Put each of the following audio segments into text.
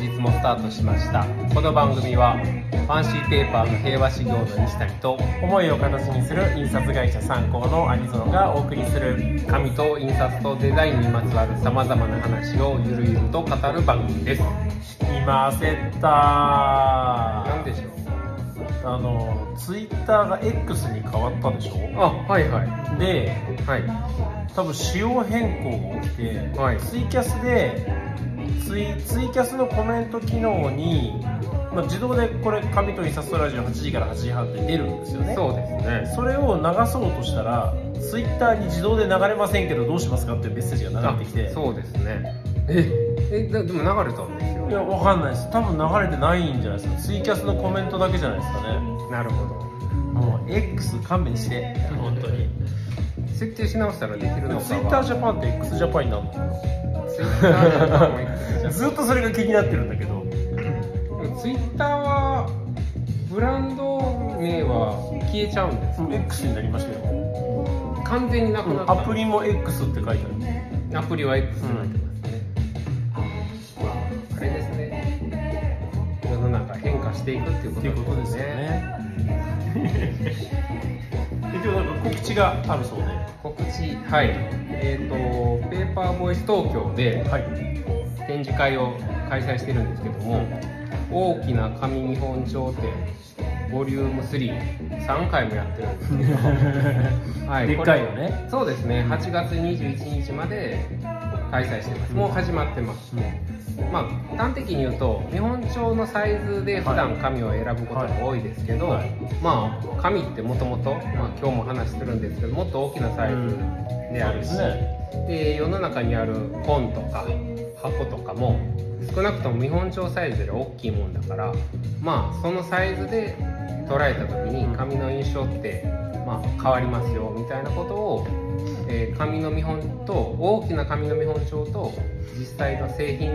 本日もスタートしました。この番組はファンシーペーパーの平和修行の西谷と思いを形にする印刷会社参考のアニゾンがお送りする。紙と印刷とデザインにまつわるさまざまな話をゆるゆると語る番組です。いませった何でしょう？あのツイッターが X に変わったでしょ？あはいはい。ではい。多分仕様変更が起きて、はい。ツイキャスでツイツイキャスのコメント機能に、まあ、自動でこれ紙と印刷ラジオ8時から8時半って出るんですよね。そうですね。それを流そうとしたらツイッターに自動で流れませんけどどうしますかっていうメッセージが流れてきて。そうですね。え？えででも流れたんですよ。いやわかんないです。多分流れてないんじゃないですか。ツイキャスのコメントだけじゃないですかね。なるほど。もう X 勘弁して。本当に。設定し直したらできるのかはツイッタージャパンって x ジャパンになるのかな？ずっとそれが気になってるんだけど。ツイッターはブランド名は消えちゃうんですうん X になりましたよ。完全になくなった。アプリも X って書いてある。アプリは X になってますね、まああれですね。世の中変化していくっていうことですよね。で今日なんか告知があるそうで。告知はい。えっ、とペーパーボイス東京ではい。展示会を開催してるんですけども大きな紙見本町店ボリューム33回もやってるんですけど、はでっかいのね。そうですね。8月21日まで開催してます。もう始まってます、まあ端的に言うと日本帳のサイズで普段紙を選ぶことが多いですけど、はい。まあ紙ってもともと今日も話するんですけどもっと大きなサイズであるし、そうですで世の中にある本とか箱とかも少なくとも見本帳サイズより大きいもんだからまあそのサイズで捉えた時に紙の印象って、まあ、変わりますよみたいなことを、えー紙の見本と大きな紙の見本帳と実際の製品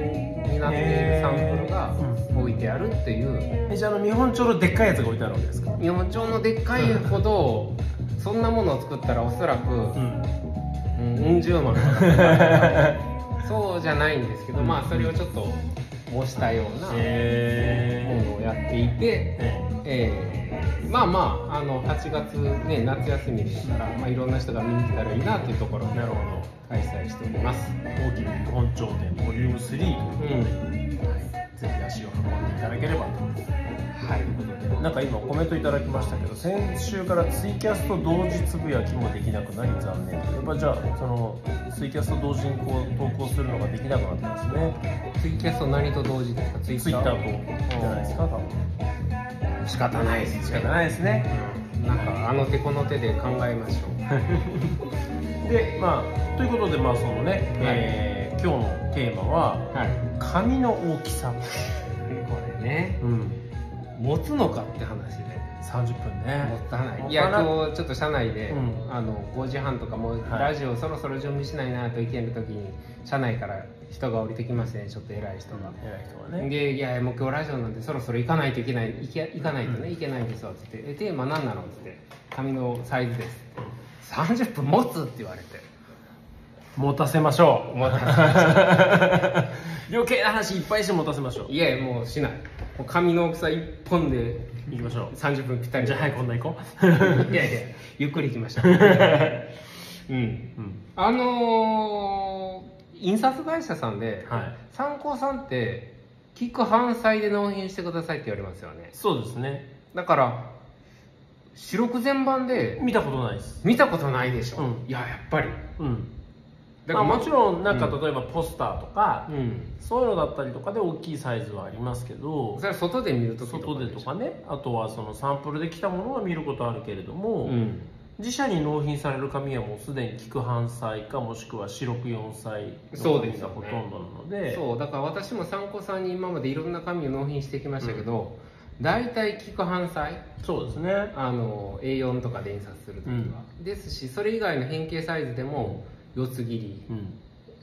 になっているサンプルが置いてあるっていう。えじゃああの見本帳のでっかいやつが置いてあるわけですか？見本帳のでっかいほどそんなものを作ったらおそらくうん。うんうん十万。そうじゃないんですけど、まあそれをちょっと模したようなもへのをやっていて、ええ。ーまあまああの8月ね夏休みですから、まあ、いろんな人が見に来たらいいなっていうところでなるほど。開催しております。大きな見本帳店ボリューム3ということで、うんぜひ足を運んでいただければと。はい。なんか今コメントいただきましたけど先週からツイキャスと同時つぶやきもできなくなり残念。やっぱじゃあそのツイキャスと同時にこう投稿するのができなくなったんですね。ツイキャスト何と同時ですか？ツイツイッターとじゃないですか多分仕方ないです仕方ないですね。なんかあの手この手で考えましょう。でまあということでまあそのね、えー今日のテーマははい。紙の大きさ、これね。うん、持つのかって話で。30分ね。もったい。ないいや今日ちょっと社内で、うん。あの5時半とかもうはい。ラジオそろそろ準備しないなといける時に社内から人が降りてきましてねちょっと偉い人が、偉い人はね。で「いやもう今日ラジオなんでそろそろ行かないといけない。行け行かないとね、いけないんですよ」っつって「えテーマ何なの?」っつって「紙のサイズです」30分持つって言われて。持たせましょう。思った 余計な話いっぱいして持たせましょう。いやもうしない。紙の大きさ1本で行きましょう。30分ぴったり。じゃあはいこんな行こう。いやいやゆっくり行きましょう。うん。うん。あのー、印刷会社さんで、はい。参考さんって聞く反対で納品してくださいって言われますよね。そうですね。だから四六全版で見たことないです。見たことないでしょ、うん。いややっぱり。うん。だからまあ、もちろんなんかうん。例えばポスターとか、うん。そういうのだったりとかで大きいサイズはありますけどそれは外で見るとき外でとかね。あとはそのサンプルで来たものは見ることあるけれども、うん自社に納品される紙はもうすでに菊半歳かもしくは四六四歳の紙そうですよね。がほとんどなので。そうだから私も参考さんに今までいろんな紙を納品してきましたけど、大体聞く反対そうですね。あの A4 とかで印刷するときは、ですしそれ以外の変形サイズでも四つ切りうん。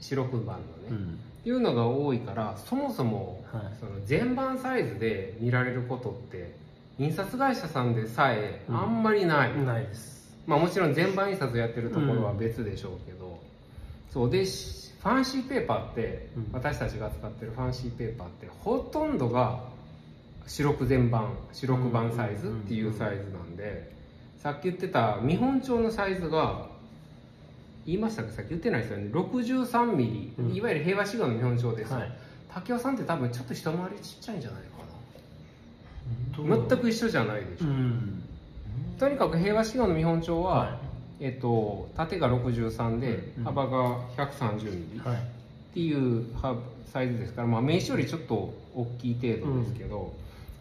白黒版のね、っうん。ていうのが多いからそもそも、はい。その全版サイズで見られることって印刷会社さんでさえうん。あんまりない、ないですまあもちろん全版印刷やってるところは別でしょうけど、そうでしフファンシーペーパーって、うん。私たちが使ってるファンシーペーパーってほとんどが白く全版白く版サイズっていうサイズなんで、さっき言ってた見本帳のサイズが言いましたかさっき言ってないですよね。63ミリ、うん。いわゆる平和志願の見本帳です。よ、はい。竹雄さんって多分ちょっと一回りちっちゃいんじゃないかどう？な全く一緒じゃないでしょ、うんとにかく平和志願の見本帳は、はえっと、縦が63で、うんうん。幅が130ミリ、っていうはサイズですから、まあ、名刺よりちょっと大きい程度ですけど、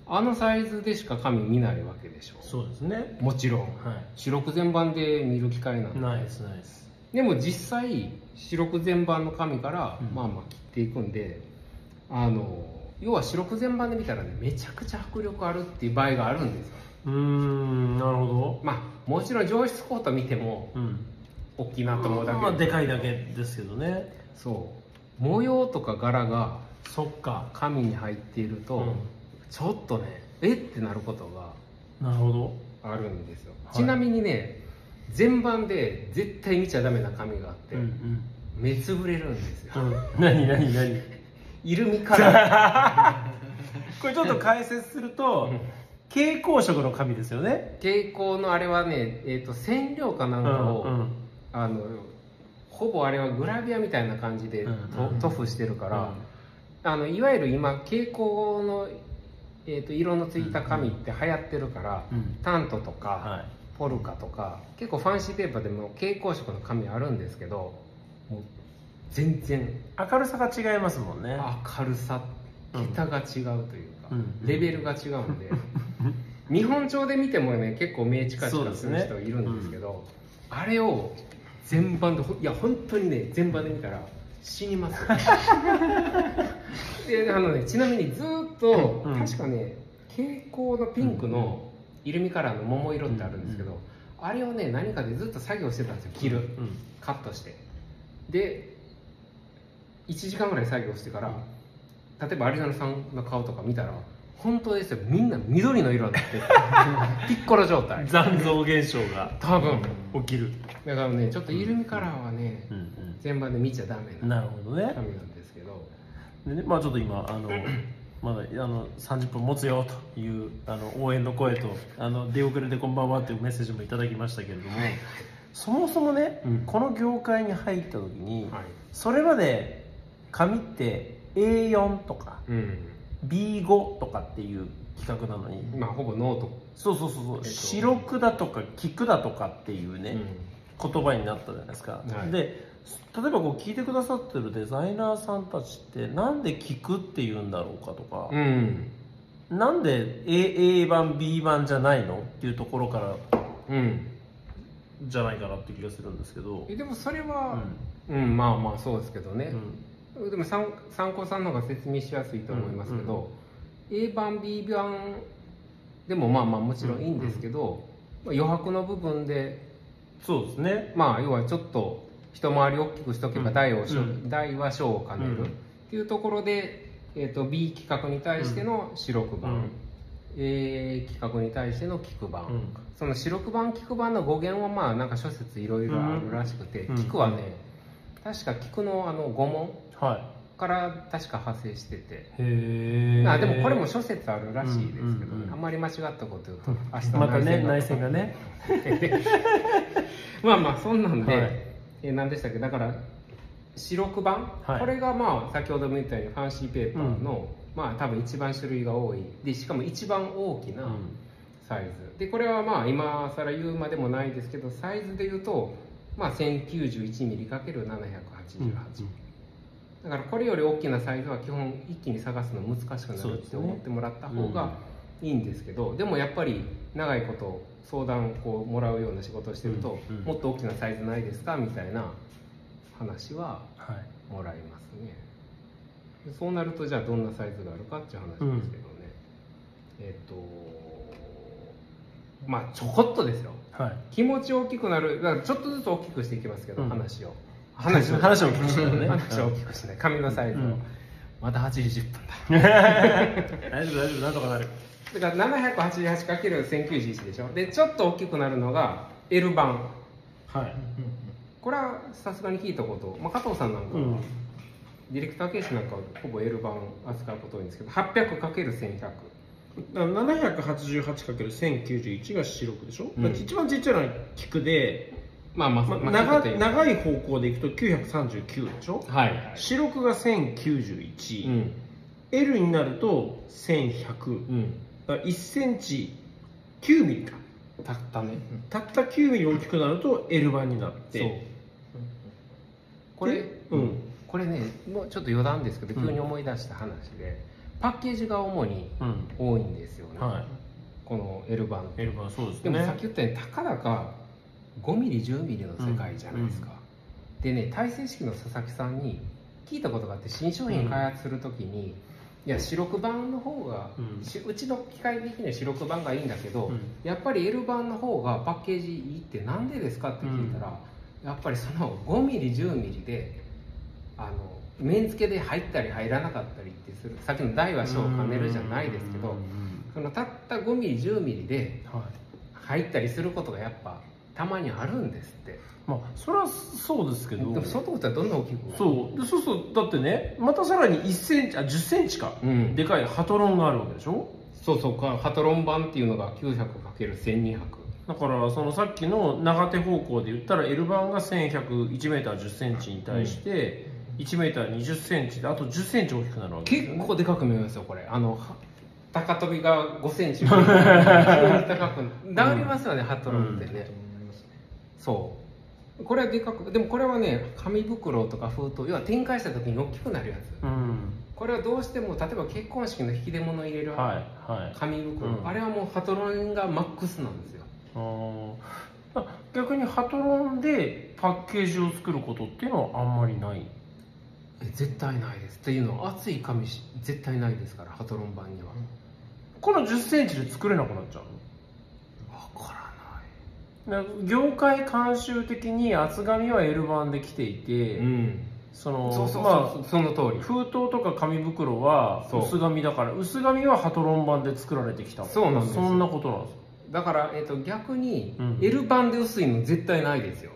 あのサイズでしか紙見ないわけでしょ。そうですね。もちろん。は白く全版で見る機会なんいでナイスナイスでも実際白く全版の紙から、うん。まあまあ切っていくんであの要は白く全版で見たらねめちゃくちゃ迫力あるっていう場合があるんですようーんなるほど。まあもちろん上質コート見てもうん。大きいなと思うだけ。まあでかいだけですけどね。そう。模様とか柄がそっか。紙に入っていると、うん。ちょっとねえってなることがなるほど。あるんですよ、はい。ちなみにね全版で絶対見ちゃダメな紙があって、うん目つぶれるんですよ、うん。うん何何何？イルミカラ これちょっと解説するとー蛍光色の紙ですよね。蛍光のあれはね、えー、と染料かなんかを、うんあのほぼあれはグラビアみたいな感じでうんとうん。塗布してるから、あのいわゆる今蛍光の、えー、と色のついた紙って流行ってるから、うん。タントとか、はい。ポルカとか結構ファンシーペーパーでも蛍光色の紙あるんですけどもう全然明るさが違いますもんね。明るさうん桁が違うというか、うん。レベルが違うんで見本帳で見てもね結構目チカチカする人いるんですけどあれを全版でほいや本当にね全版で見たら死にます。よ であのねちなみにずーっと、うん。確かね蛍光のピンクのイルミカラーの桃色ってあるんですけど、あれをね何かでずっと作業してたんですよ切る、うん。カットして。で1時間ぐらい作業してから例えば有野さんの顔とか見たら本当ですよ。みんな緑の色になってる ピッコロ状態。残像現象が多分。起きる。だからねちょっとイルミカラーはねうん全版で見ちゃダメうんななるほどね。紙なんですけど。でねまあちょっと今あの まだあの30分持つよというあの応援の声とあの出遅れてこんばんはというメッセージもいただきましたけれども、そもそもね、うん。この業界に入った時に、はい。それまで紙って A4 とかうん、B5 とかっていう企画なのに。まあほぼノート、そうそうそうそう、えっと。白くだとか菊だとかっていうね、うん。言葉になったじゃないですか、はい。で例えばこう聞いてくださってるデザイナーさんたちってなんで聞くって言うんだろうかとか、うん。なんで A, A 版 B 版じゃないのっていうところからうん。じゃないかなって気がするんですけど、えでもそれうはん。うん、まあまあそうですけどね、うんでも参参考さんの方が説明しやすいと思いますけど、A 版 B 版でもまあまあもちろんいいんですけど、まあ余白の部分でそうですね。まあ要はちょっと一回り大きくしとけば台を、うん。台は小を兼ねる、うん。っていうところで、えー、と B 企画に対しての白く版、うん。A 企画に対しての菊版、うん。その白く版菊版の語源はまあなんか諸説いろいろあるらしくて、うん。菊はね確か菊のあの御紋はいから確か派生してて、へえあでもこれも諸説あるらしいですけど、あんまり間違ったこと言うと明日またね内内戦がね。まあまあそんなんで、はい。えー何でしたっけ？だから白く版、はい。これがまあ先ほども言ったようにファンシーペーパーの、まあ多分一番種類が多い。でしかも一番大きなサイズ、でこれはまあ今更言うまでもないですけどサイズで言うとまあ 1091mm×788、だからこれより大きなサイズは基本一気に探すの難しくなるって思ってもらった方がいいんですけどでもやっぱり長いこと相談こうもらうような仕事をしてると、うんうんもっと大きなサイズないですかみたいな話ははい。もらいますね。でそうなるとじゃあどんなサイズがあるかっていう話ですけどね、えっ、とまあちょこっとですよ。はい。気持ち大きくなるだからちょっとずつ大きくしていきますけど、うん。話を話を話を大きくしね。話を大きくしない紙のサイズを、うん。また80分だ。大丈夫大丈夫。なんとかなる。だから 788×1091 でしょ。でちょっと大きくなるのが L 版。はい。これはさすがに聞いたこと、まあ、加藤さんなんかは、うん。ディレクターケースなんかはほぼ L 版扱うこと多いんですけど 800×1100 だから 788×1091 が四六でしょ、うん。一番ちっちゃいのは菊で、まあまあ、まあまあ長長い方向でいくと939でしょ？はい。はい四六が1091、うん。L になると1100、うん。だから1センチ9ミリか。たったね、たった9ミリ大きくなると L 版になっそう。てこれでうん。これねもうちょっと余談ですけどうん。急に思い出した話で、パッケージが主にうん。多いんですよね、はこの L 版い L 版そうですでねもさっき言ったようにたかだか5ミリ10ミリの世界じゃないですか、でね体制式の佐々木さんに聞いたことがあって新商品開発するときに、いや白黒版の方が、うん。しうちの機械的には白黒版がいいんだけど、うん。やっぱり L 版の方がパッケージいいってなんでですかって聞いたら、やっぱりその5ミリ10ミリであの面付けで入ったり入らなかったりってするさっきの大は小を兼ねるじゃないですけど、うんうんうんそのたった5ミリ10ミリではい。入ったりすることがやっぱたまにあるんですって。まあそれはそうですけど。でも外ったらどんどん大きくなるそう。でそうそう。だってねまたさらに1センチあ10センチか、うん。でかいハトロンがあるわけでしょ？そうそう。かハトロン版っていうのが 900×1200 だからそのさっきの長手方向で言ったら L 版が 1101m10 ンチに対して、1m20 ンチであと10センチ大きくなるわけね、結構でかく見えますよこれ。あのは高跳びが5センチ。高くなりますよね、ハトロンってね、そう。これはでかくでもこれはね紙袋とか封筒要は展開した時に大きくなるやつ。うん。これはどうしても例えば結婚式の引き出物入れるはいはい。紙袋、うん。あれはもうハトロンがマックスなんですよ。逆にハトロンでパッケージを作ることっていうのはあんまりない。え絶対ないです。っていうのは厚い紙し絶対ないですからハトロン版には。この10センチで作れなくなっちゃうの？業界慣習的に厚紙は L 版で来ていて、うん。そのそうそうそう、まあその通り。封筒とか紙袋は薄紙だから薄紙はハトロン版で作られてきたそうなんですよ。そんなことなんです。だから、えっと逆にうん。L 版で薄いの絶対ないですよ。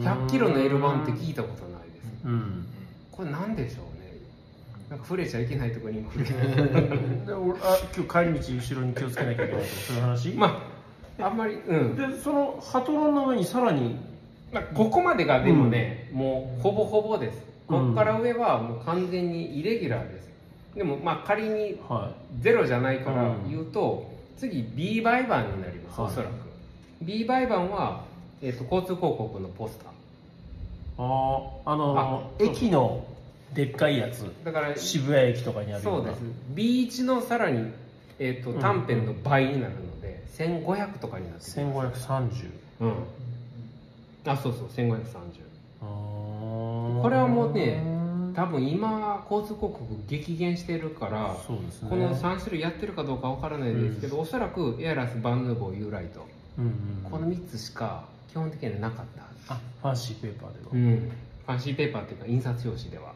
100キロの L 版って聞いたことないです。うん。これなんでしょうね。なんか触れちゃいけないところに今触れ 今日帰り道後ろに気をつけなきゃいけないとかそういう話？まああんまり。うん。でそのハトロンの上にさらに。まあここまでがでもね、もうほぼほぼです。うん。ここから上はもう完全にイレギュラーです。でもまあ仮にはゼロじゃないから言うと、次 B 売版になります、はい。おそらく。B 売版は、えっと交通広告のポスター。いあああのあ駅のでっかいやつ。だから渋谷駅とかにあるよな。そうです。B1 のさらに、えっとうん。短編の倍になるので、1500とかになってる1530うん。あそうそう1530あー。これはもうね多分今交通広告激減してるからね。この3種類やってるかどうかわからないですけど、おそらくエアラスバンヌーボーユーライト。うんうんこの3つしか基本的にはなかった。あファンシーペーパーでは、うん。ファンシーペーパーっていうか印刷用紙では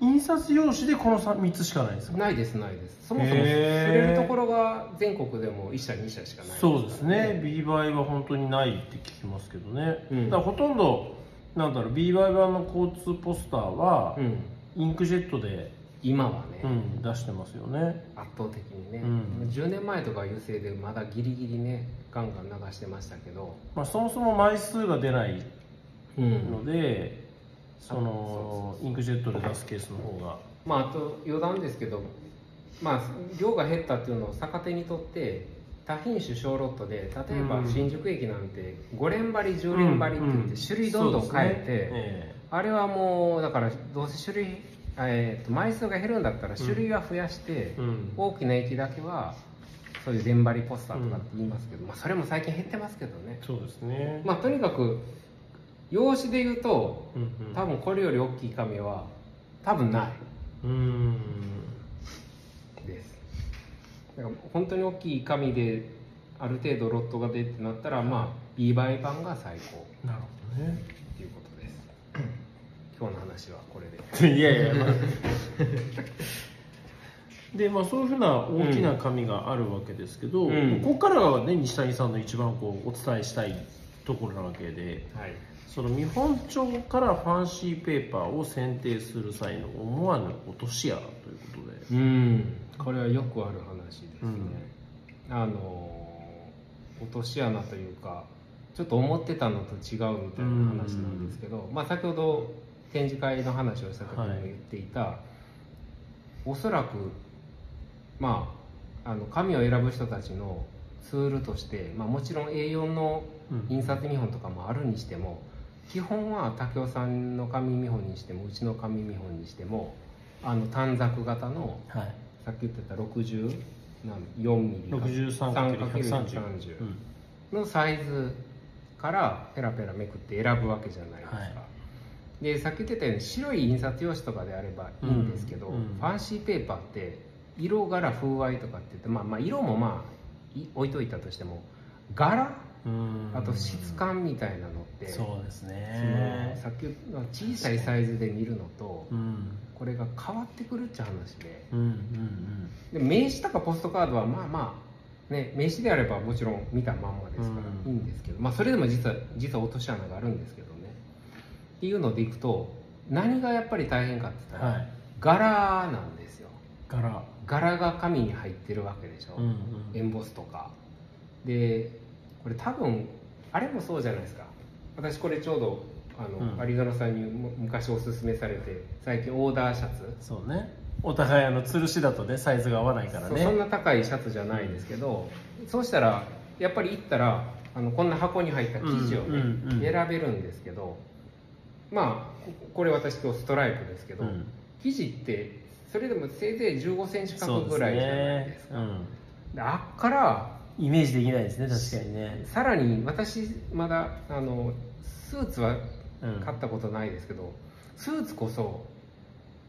印刷用紙でこの 3, つしかないんですか？ないですないです。そもそもへ刷ーれるところが全国でも1社2社しかない。そうですね。B バイは本当にないって聞きますけどね、うん。だからほとんどなんだろう B バイ版の交通ポスターはうん。インクジェットで、今はね、うん、出してますよね。圧倒的にね、うん。10年前とかは油性でまだギリギリねガンガン流してましたけど、まあ、そもそも枚数が出ないうん。ので、そのインクジェットで出すケースの方が。まああと余談ですけどまあ量が減ったっていうのを逆手にとって多品種小ロットで例えばうん。新宿駅なんて5連張り10連張りって言って種類どんどん変えて、あれはもうだからどうせ種類、えーと枚数が減るんだったら種類は増やして、大きな駅だけはそういう連張りポスターとかって言いますけど、まあ、それも最近減ってますけどね。そうですね、まあとにかく用紙で言うとうんうん。多分これより大きい紙は多分ない。うん。です。だから本当に大きい紙である程度ロットが出ってなったらまあ B 倍版が最高。なるほどね。っていうことです。今日の話はこれで。いやいや、まあ。でまあそういうふうな大きな紙があるわけですけど、うん。ここからはね西谷さんの一番こうお伝えしたいところなわけで。はいその見本帳からファンシーペーパーを選定する際の思わぬ落とし穴ということで。うん。これはよくある話ですね、あの落とし穴というかちょっと思ってたのと違うみたいな話なんですけど、まあ、先ほど展示会の話をした時にも言っていた、おそらくまああの紙を選ぶ人たちのツールとして、まあ、もちろん A4 の印刷見本とかもあるにしても基本は武雄さんの紙見本にしてもうちの紙見本にしてもあの短冊型のはい。さっき言ってた64ミリか。63×130 うん。のサイズからペラペラめくって選ぶわけじゃないですか、はい。でさっき言ってたように白い印刷用紙とかであればいいんですけど、うん。うんファンシーペーパーって色柄風合いとかって言って、まあ、まあ色もまあい置いといたとしても柄うんあと質感みたいなのって、そうですね。さっき小さいサイズで見るのとうん。これが変わってくるっちゃ話で。うんうん。で名刺とかポストカードはまあまあね名刺であればもちろん見たまんまですからうん。いいんですけど、まあそれでも実は実は落とし穴があるんですけどね。っていうのでいくと何がやっぱり大変かって言ったら、はい。柄なんですよ。柄。柄が紙に入ってるわけでしょ、うんうん。エンボスとか。でこれ多分あれもそうじゃないですか。私これちょうどあの、うん。有園さんにむ昔おすすめされて最近オーダーシャツ。そうね。お互いあの吊るしだとねサイズが合わないからね。そんな高いシャツじゃないですけど、そうしたらやっぱり行ったらあのこんな箱に入った生地をね、うんうんうん。選べるんですけどまあここれ私とストライプですけど、うん。生地ってそれでもせいぜい1 5センチ角ぐらいじゃないですか。うん。であっからイメージできないですね確かにね。さらに私まだあのスーツはうん買ったことないですけど、スーツこそ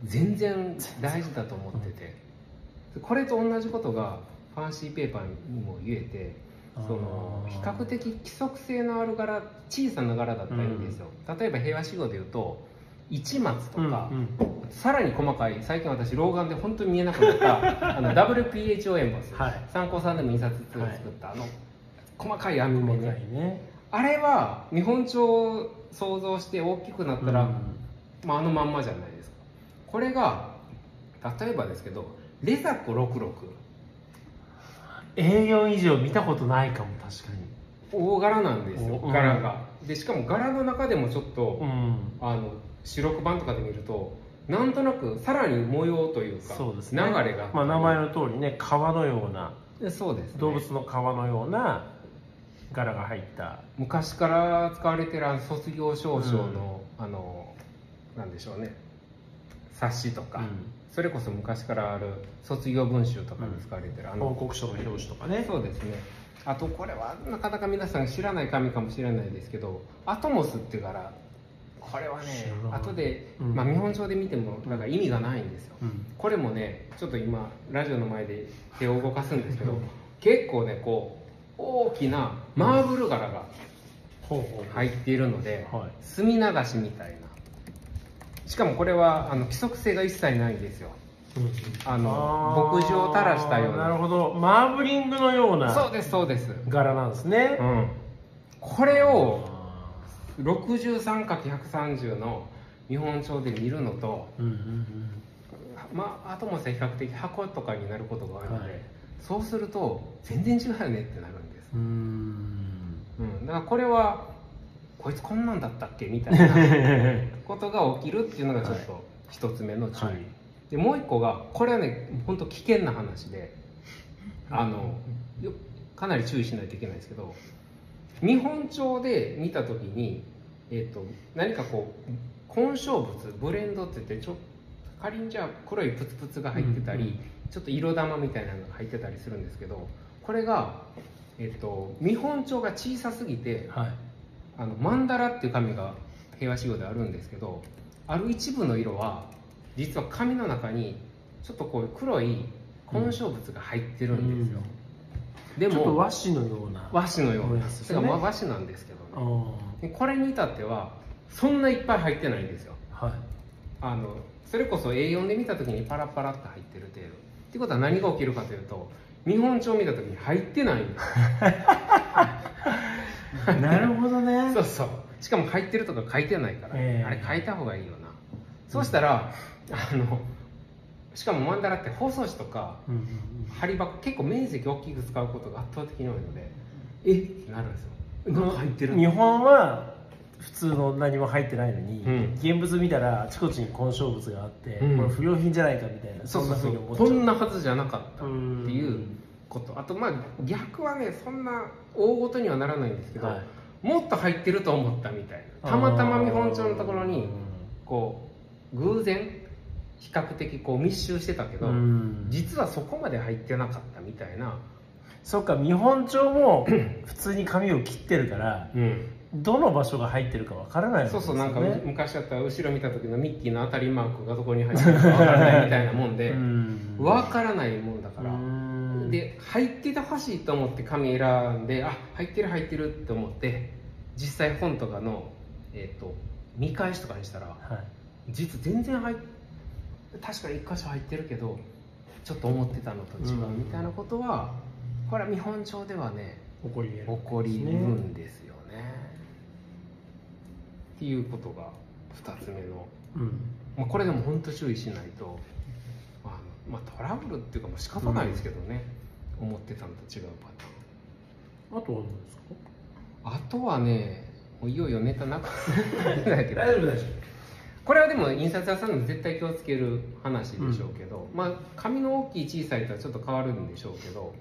全然大事だと思ってて、これと同じことがファンシーペーパーにも言えてその比較的規則性のある柄小さな柄だったらいいんですよ、例えば平和仕様で言うと市松とか、うんさらに細かい最近私老眼で本当に見えなくなった あの WPHO エンボス、はい。参考さんでも印刷ツール作った、あの細かい網目ねい。ね。あれは見本帳を想像して大きくなったら、うん。まあ、あのまんまじゃないですか。これが例えばですけどレザコ66 A4 以上見たことないかも確かに。大柄なんですよお柄が、でしかも柄の中でもちょっと、うん。あの白黒板とかで見るとなんとなくさらに模様というかそうですね。流れが。まあ名前の通りね川のようなでそうです、ね、動物の皮のような柄が入った。昔から使われてる卒業証書の、あのなんでしょうね。冊子とか、うん。それこそ昔からある卒業文集とかに使われてる、あの報告書の表紙とかね。そうですね。あとこれはなかなか皆さん知らない紙かもしれないですけどアトモスっていう柄これはね後で、うん。まあ、見本帳で見てもなんか意味がないんですよ、うん。これもねちょっと今ラジオの前で手を動かすんですけど、うん。結構ねこう大きなマーブル柄が入っているので、はい。墨流しみたいな。しかもこれはあの規則性が一切ないんですよ。あの牧場を垂らしたような。なるほど。マーブリングのようそうなですそうです、柄なんですね、うん、これをあ 63×130 の見本帳で見るのとーうんうん。まああとも比較的箱とかになることが多いので、はい。そうすると全然違うよねってなるんです。う、んうん。うん、だからこれはこいつこんなんだったっけ？みたいな ことが起きるっていうのがちょっと一つ目の注意、はい。でもう一個がこれはね本当危険な話であのよかなり注意しないといけないですけど見本帳で見た時に、えー、と何かこう混焼物ブレンドって言ってちょ仮にじゃあ黒いプツプツが入ってたり、うんうんちょっと色玉みたいなのが入ってたりするんですけどこれが、えっと見本帳が小さすぎてはい。あのマンダラっていう紙が平和仕様であるんですけどある一部の色は実は紙の中にちょっとこういう黒い混焼物が入ってるんですよ、でちょっとも和紙のような。和紙のような。ね。それが和紙なんですけあどね。ー。でこれに至ってはそんないっぱい入ってないんですよ。はい。あのそれこそ A4 で見た時にパラパラっと入ってる程度。ってことは何が起きるかというと見本帳を見た時に入ってないんです。なるほどね。そうそう。しかも入ってるとか書いてないから、ええ。あれ書いた方がいいよな。そうしたらあのしかもマンダラって包装紙とかうんうん針箱結構面積大きく使うことが圧倒的に多いのでえ？ってなるんですよ。入ってる。日本は普通の何も入ってないのに、うん。現物見たらあちこちに混焼物があって、うん。これ不良品じゃないかみたいなそうそうそうなふうに思っちゃう。こんなはずじゃなかったってうんいうこと。あとまあ逆はねそんな大ごとにはならないんですけど、はい。もっと入ってると思ったみたいな。たまたま見本帳のところにこう偶然比較的こう密集してたけど、うん。実はそこまで入ってなかったみたいな、そっか見本帳も 普通に紙を切ってるからどの場所が入ってるかわからないわけですよそうそうなんかね昔だったら後ろ見た時のミッキーの当たりマークがどこに入ってるかわからないみたいなもんでうん。わからないもんだから、うん。で入っててほしいと思って紙選んであ入ってる入ってるって思って実際本とかの、えー、と見返しとかにしたらはい。実全然入っ確かに1箇所入ってるけどちょっと思ってたのと違ううんみたいなことはこれは見本帳ではね起こり得る。起こりうるんですよね。っていうことが2つ目の、うん。まあ、これでも本当注意しないと、まあまあ、トラブルっていうかもう仕方ないですけどね、思ってたのと違うパターン。あとは何ですか？あとはねもういよいよネタなく大丈夫大丈これはでも印刷屋さんでも絶対気をつける話でしょうけど、まあ紙の大きい小さいとはちょっと変わるんでしょうけど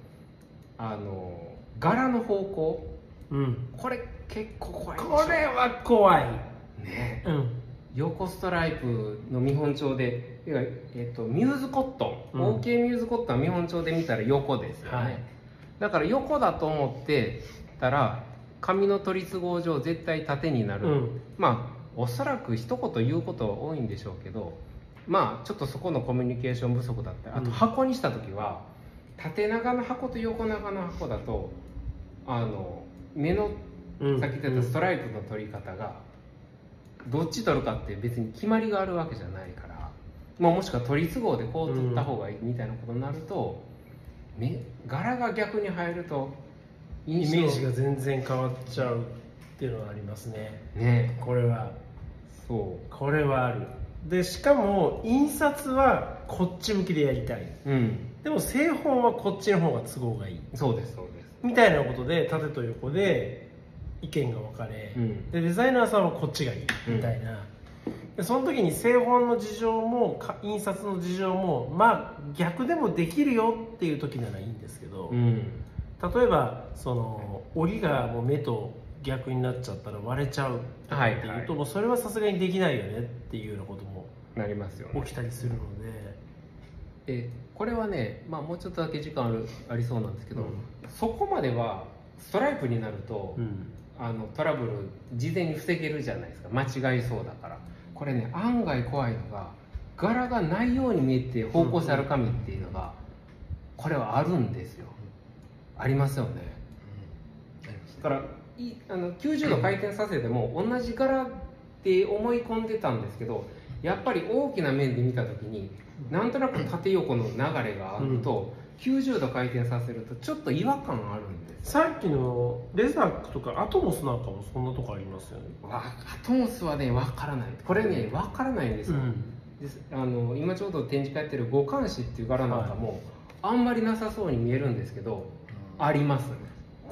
あの柄の方向夫うん。これ結構怖いこれは怖い。ね。うん。横ストライプの見本帳でえっとミューズコットン、うん。OK ミューズコットンは見本帳で見たら横ですよね、はい。だから横だと思ってたら紙の取り都合上絶対縦になる、うん。まあおそらく一言言うことは多いんでしょうけどまあちょっとそこのコミュニケーション不足だったりあとうん箱にした時は、縦長の箱と横長の箱だとあの目のうん。さっき言ったストライプの取り方がどっち取るかって別に決まりがあるわけじゃないから、まあ、もしくは取り都合でこう取った方がいいみたいなことになると、目柄が逆に入るとイメージが全然変わっちゃうっていうのはありますね。ね。これはそこれはある。でしかも印刷はこっち向きでやりたい。うん。でも製本はこっちの方が都合がいい。そうです。そうですみたいなことで縦と横で意見が分かれ、うん。でデザイナーさんはこっちがいい。みたいな、でその時に製本の事情もか印刷の事情もまあ逆でもできるよっていう時ならいいんですけど、うん。例えばその折りがもう目と逆になっちゃったら割れちゃうっていうと、はいはい。もうそれはさすがにできないよねっていうようなこともなりますよね。起きたりするので、でこれはね、まあ、もうちょっとだけ時間あるありそうなんですけど、うん。そこまではストライプになると、うん。あのトラブル事前に防げるじゃないですか。間違いそうだから。これね案外怖いのが柄がないように見えて方向性ある紙っていうのが、これはあるんですよ。ありますよね。だからいあの90度回転させても同じ柄って思い込んでたんですけどやっぱり大きな面で見た時になんとなく縦横の流れがあると、90度回転させるとちょっと違和感あるんですさっきのレザックとかアトモスなんかもそんなとこありますよね。わアトモスはね分からない。これね分からないんですよ、ん。ですあの今ちょうど展示会やってる五冠紙っていう柄なんかも、あんまりなさそうに見えるんですけど、ありますね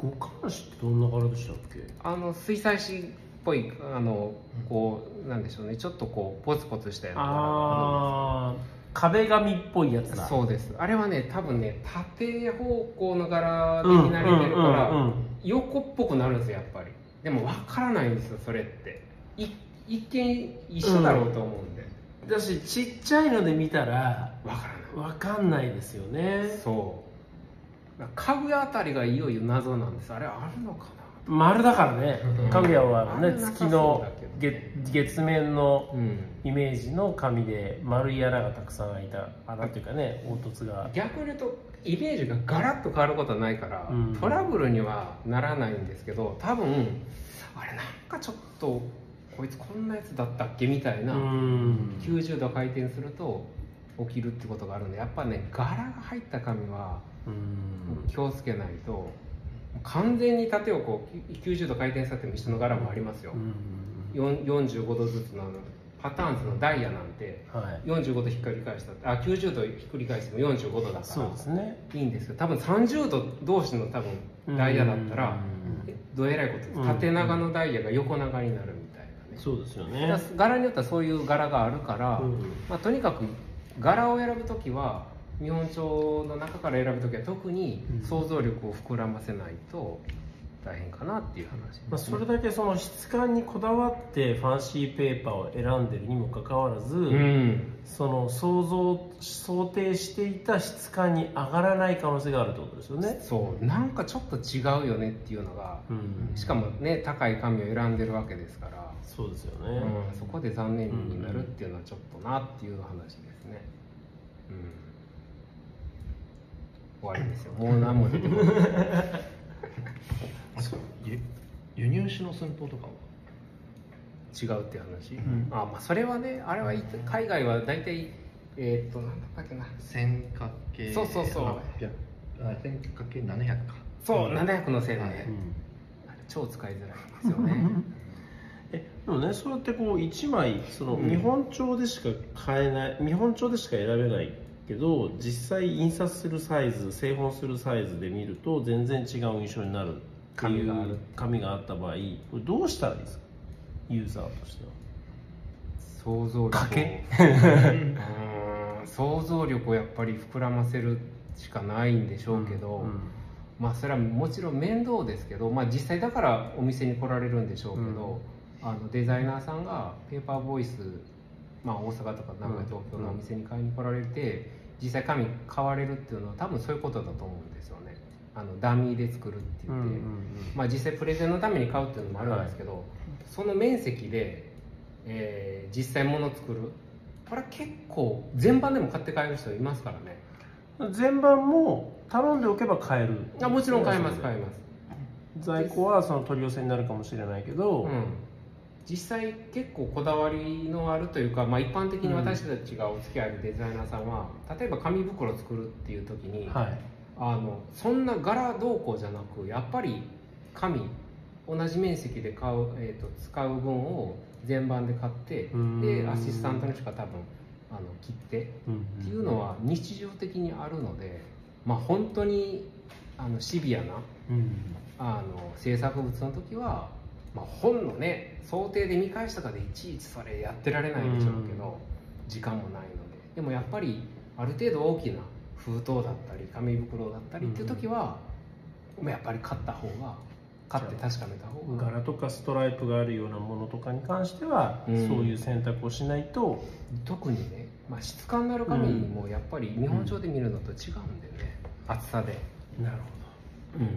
五冠紙ってどんな柄でしたっけ？あの水彩紙っぽいあのこうなんでしょうね。ちょっとこうポツポツしたような。柄がああ壁紙っぽいやつだ。そうです。あれはね多分ね縦方向の柄で見慣れてるから、横っぽくなるんですよやっぱり。でも分からないんですよそれって。い一見一緒だろうと思うんで、だしちっちゃいので見たら分からない。わかんないですよね。そう家具あたりがいよいよ謎なんです。あれあるのか丸だからね。うん。かぐやはね月の月月面のイメージの紙で丸い穴がたくさん開いた穴というかね凹凸が。逆に言うとイメージがガラッと変わることはないから、うん。トラブルにはならないんですけど多分あれなんかちょっとこいつこんなやつだったっけみたいな、うん。90度回転すると起きるってことがあるんでやっぱね柄が入った紙はうん気をつけないと完全に縦をこう90度回転させても一緒の柄もありますよ、よん45度ずつのパターンズのダイヤなんてはい。45度ひっくり返したあ90度ひっくり返しても45度だから。そうですね。いいんですけど多分30度同士の多分ダイヤだったらうん。えどえらいこと縦長のダイヤが横長になるみたいなね。そうですよね。柄によってはそういう柄があるから、うん。まあ、とにかく柄を選ぶ時は見本帳の中から選ぶ時は特にうん。想像力を膨らませないと大変かなっていう話。ね、まあ、それだけその質感にこだわってファンシーペーパーを選んでるにもかかわらず、うん。その想像想定していた質感に上がらない可能性があるってことですよね。そう。なんかちょっと違うよねっていうのが、うん。しかもね高い紙を選んでるわけですから、そうですよね。うん、そこで残念になるっていうのはちょっとなっていう話ですね、うん、終わりですよ。もう何も出てこない。輸輸入紙の寸法とかは？違うっていう話、ん。あまあそれはねあれはい海外は大体えーっとなんだっけな？線角形そうそうそう。800あ線角形700か。そう700の線ね、はい。うん。超使いづらいんですよね。えでもねそうやってこう1枚そのうん。見本帳でしか買えない、見本帳でしか選べないけど実際印刷するサイズ製本するサイズで見ると全然違う印象になるっていう紙がある紙があった場合これどうしたらいいですか？ユーザーとしては。想像力を。想像力をやっぱり膨らませるしかないんでしょうけど、うん。まあそれはもちろん面倒ですけど、まあ、実際だからお店に来られるんでしょうけど、あのデザイナーさんがペーパーボイス、まあ、大阪とか名古屋東京のお店に買いに来られて実際紙買われるっていうのは多分そういうことだと思うんですよね。あのダミーで作るって言って、まあ、実際プレゼンのために買うっていうのもあるんですけど、その面積で、えー実際物を作る。これは結構全版でも買って帰る人いますからね。全版も頼んでおけば買える。あもちろん買えます買えます。在庫はその取り寄せになるかもしれないけど、うん、実際結構こだわりのあるというか、まあ、一般的に私たちがお付き合いあるデザイナーさんは、例えば紙袋作るっていう時に、はい。あのそんな柄どうこうじゃなくやっぱり紙同じ面積で買う、えー、と使う分を全版で買ってうん。でアシスタントの人が多分あの切ってうん。っていうのは日常的にあるので、まあ、本当にあのシビアなうん。あの制作物の時は、まあ、本のね想定で見返しとかでいちいちそれやってられないでしょうけど、時間もないので。でもやっぱりある程度大きな封筒だったり紙袋だったりっていう時は、まあやっぱり買った方が買って確かめた方が。柄とかストライプがあるようなものとかに関しては、うん。そういう選択をしないと。特にね、まあ、質感のある紙もやっぱり日本帳で見るのと違うんでね、厚さで、なるうん、っ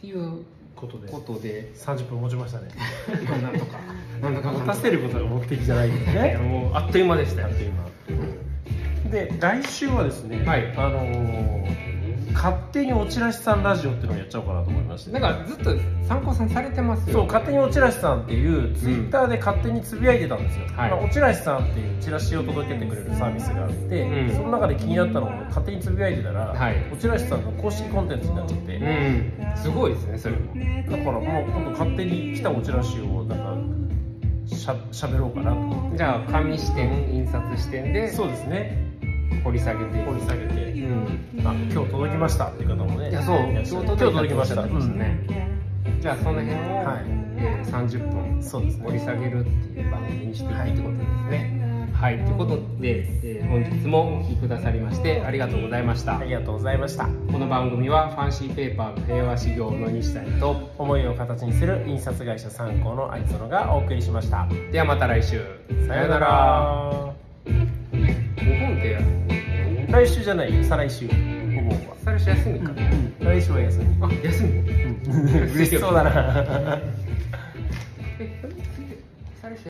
ていうほどことで。ことで。30分持ちましたね。なんとか。なんとか持たせることが目的じゃないんですね もうあっという間でしたよ。あっという間。で来週はですね、はい。あのー勝手におちらしさんラジオっていうのをやっちゃおうかなと思いまして。なんかずっと参考さんされてますよ、そう勝手におちらしさんっていうツイッターで勝手につぶやいてたんですよ、はい。まあおちらしさんっていうチラシを届けてくれるサービスがあって、うん。その中で気になったのを勝手につぶやいてたら、はい。おちらしさんの公式コンテンツになっちゃって、うん。すごいですねそれ。だからもう今度勝手に来たおちらしをなんかしゃしゃべろうかなとじゃあ紙視点印刷視点で。そうですね掘り下げて掘り下げて。うん。あ今日届きました。っていう方もね。いやそう。今日届きました今日届きました、うん。ねじゃあその辺を、はい。えー30分掘り下げるっていう番組にしていくってことですね。はい、ということで、えー本日もお聞きくださりましてありがとうございました、ありがとうございました。この番組はファンシーペーパーの平和修行の西谷と思いを形にする印刷会社参考の有園がお送りしました。ではまた来週。さようなら。日本って来週じゃないよ再来週。お盆は最初休みか、来週は休み。あ休み？嬉しそうだな